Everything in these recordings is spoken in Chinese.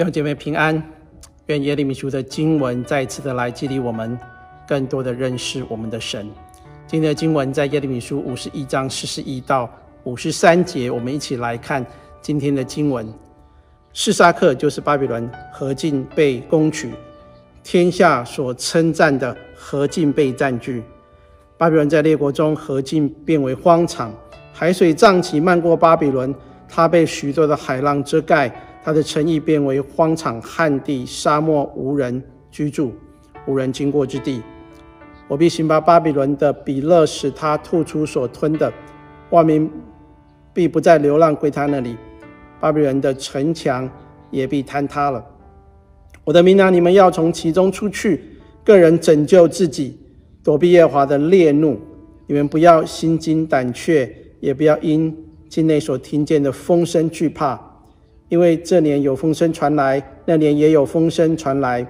弟兄姐妹平安，愿耶利米书的经文再次的来激励我们，更多的认识我们的神。今天的经文在耶利米书五十一章四十一到五十三节，我们一起来看今天的经文。示撒克就是巴比伦，何进被攻取，天下所称赞的何进被占据。巴比伦在列国中，何进变为荒场，海水涨起漫过巴比伦，它被许多的海浪遮盖。他的城邑变为荒场、旱地、沙漠，无人居住，无人经过之地。我必行把巴比伦的比勒，使他吐出所吞的，万民必不再流浪归他那里。巴比伦的城墙也必坍塌了。我的民啊，你们要从其中出去，个人拯救自己，躲避耶和华的烈怒。你们不要心惊胆怯，也不要因境内所听见的风声惧怕。因为这年有风声传来，那年也有风声传来。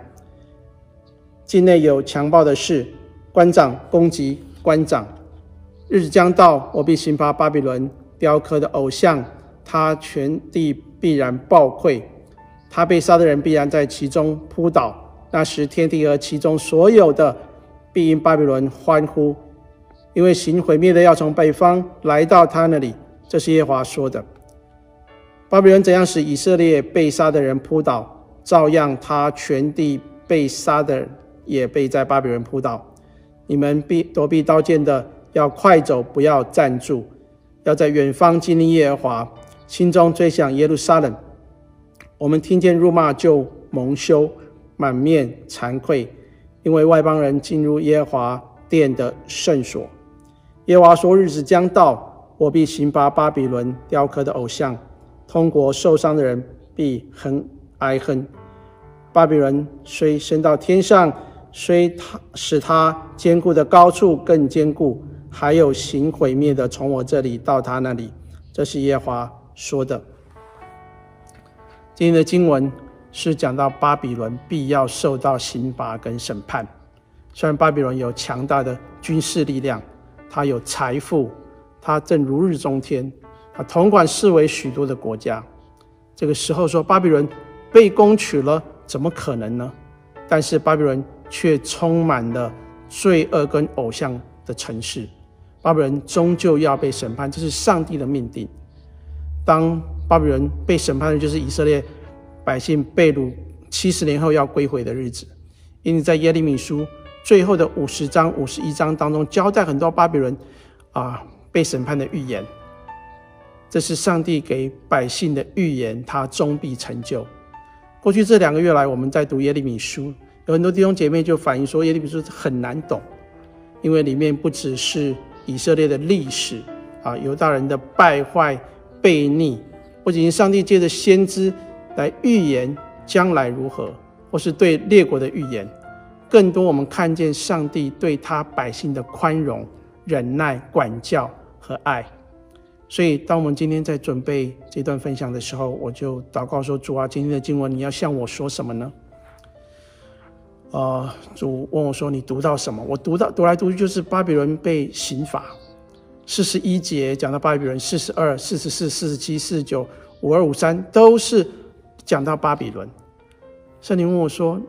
境内有强暴的事，官长攻击官长。日子将到，我必刑罚巴比伦雕刻的偶像，他全地必然暴溃，他被杀的人必然在其中扑倒。那时天地和其中所有的必因巴比伦欢呼，因为行毁灭的要从北方来到他那里。这是耶华说的。巴比伦怎样使以色列被杀的人扑倒，照样他全地被杀的也被在巴比伦扑倒。你们避躲避刀剑的，要快走，不要站住，要在远方经历耶和华，心中追想耶路撒冷。我们听见辱骂就蒙羞，满面惭愧，因为外邦人进入耶和华殿的圣所。耶和华说：日子将到，我必刑罚巴比伦雕刻的偶像。通过受伤的人必哼哀哼。巴比伦虽升到天上，虽他使他坚固的高处更坚固，还有行毁灭的从我这里到他那里。这是耶和华说的。今天的经文是讲到巴比伦必要受到刑罚跟审判。虽然巴比伦有强大的军事力量，他有财富，他正如日中天。他统管四围许多的国家，这个时候说巴比伦被攻取了，怎么可能呢？但是巴比伦却充满了罪恶跟偶像的城市，巴比伦终究要被审判，这是上帝的命定。当巴比伦被审判的，就是以色列百姓被掳七十年后要归回的日子。因此，在耶利米书最后的五十章、五十一章当中，交代很多巴比伦啊被审判的预言。这是上帝给百姓的预言，他终必成就。过去这两个月来，我们在读耶利米书，有很多弟兄姐妹就反映说，耶利米书很难懂，因为里面不只是以色列的历史啊，犹大人的败坏悖逆，不仅仅上帝借着先知来预言将来如何，或是对列国的预言，更多我们看见上帝对他百姓的宽容、忍耐、管教和爱。所以，当我们今天在准备这段分享的时候，我就祷告说：“主啊，今天的经文你要向我说什么呢？”呃，主问我说：“你读到什么？”我读到读来读去就是巴比伦被刑罚，四十一节讲到巴比伦，四十二、四十四、四十七、四十九、五二、五三都是讲到巴比伦。圣灵问我说：“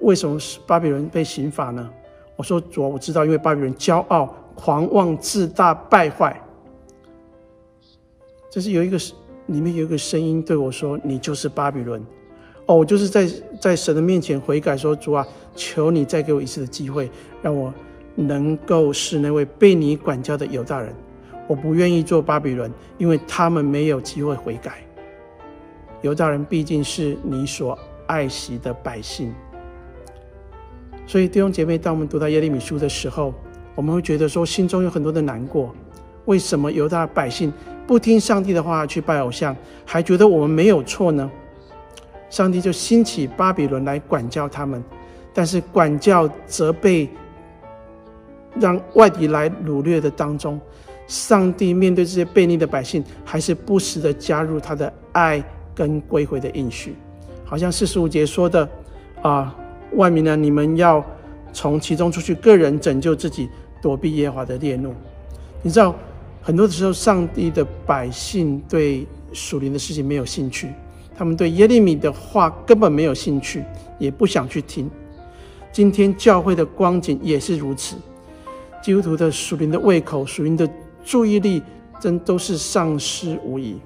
为什么是巴比伦被刑罚呢？”我说：“主啊，我知道，因为巴比伦骄傲、狂妄、自大、败坏。”就是有一个里面有一个声音对我说：“你就是巴比伦。”哦，我就是在在神的面前悔改，说：“主啊，求你再给我一次的机会，让我能够是那位被你管教的犹大人。我不愿意做巴比伦，因为他们没有机会悔改。犹大人毕竟是你所爱惜的百姓，所以弟兄姐妹，当我们读到耶利米书的时候，我们会觉得说心中有很多的难过。为什么犹大百姓？不听上帝的话去拜偶像，还觉得我们没有错呢？上帝就兴起巴比伦来管教他们，但是管教责备，让外敌来掳掠的当中，上帝面对这些悖逆的百姓，还是不时的加入他的爱跟归回的应许。好像四十五节说的啊，外民呢，你们要从其中出去，个人拯救自己，躲避耶和华的烈怒。你知道？很多的时候，上帝的百姓对属灵的事情没有兴趣，他们对耶利米的话根本没有兴趣，也不想去听。今天教会的光景也是如此，基督徒的属灵的胃口、属灵的注意力，真都是丧失无疑。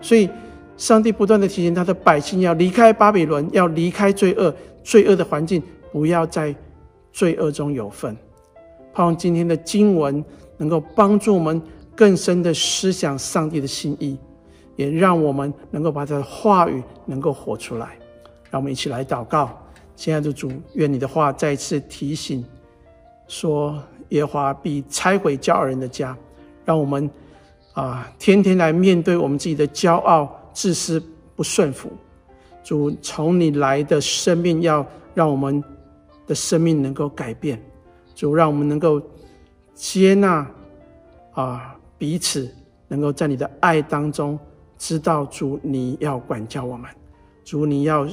所以，上帝不断的提醒他的百姓要离开巴比伦，要离开罪恶、罪恶的环境，不要在罪恶中有份。盼望今天的经文能够帮助我们更深的思想上帝的心意，也让我们能够把他的话语能够活出来。让我们一起来祷告。亲爱的主，愿你的话再次提醒说，耶和华必拆毁骄傲人的家，让我们啊天天来面对我们自己的骄傲、自私、不顺服。主从你来的生命，要让我们的生命能够改变。主让我们能够接纳啊彼此，能够在你的爱当中知道主你要管教我们，主你要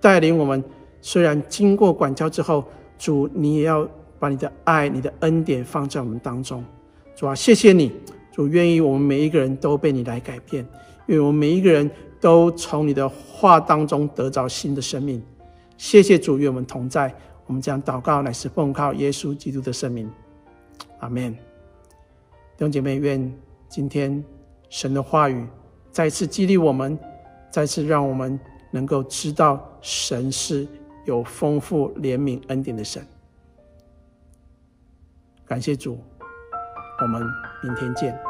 带领我们。虽然经过管教之后，主，你也要把你的爱、你的恩典放在我们当中。主啊，谢谢你，主愿意我们每一个人都被你来改变，愿我们每一个人都从你的话当中得着新的生命。谢谢主与我们同在，我们将祷告乃是奉靠耶稣基督的圣名，阿门。弟兄姐妹，愿今天神的话语再次激励我们，再次让我们能够知道神是。有丰富怜悯恩典的神，感谢主，我们明天见。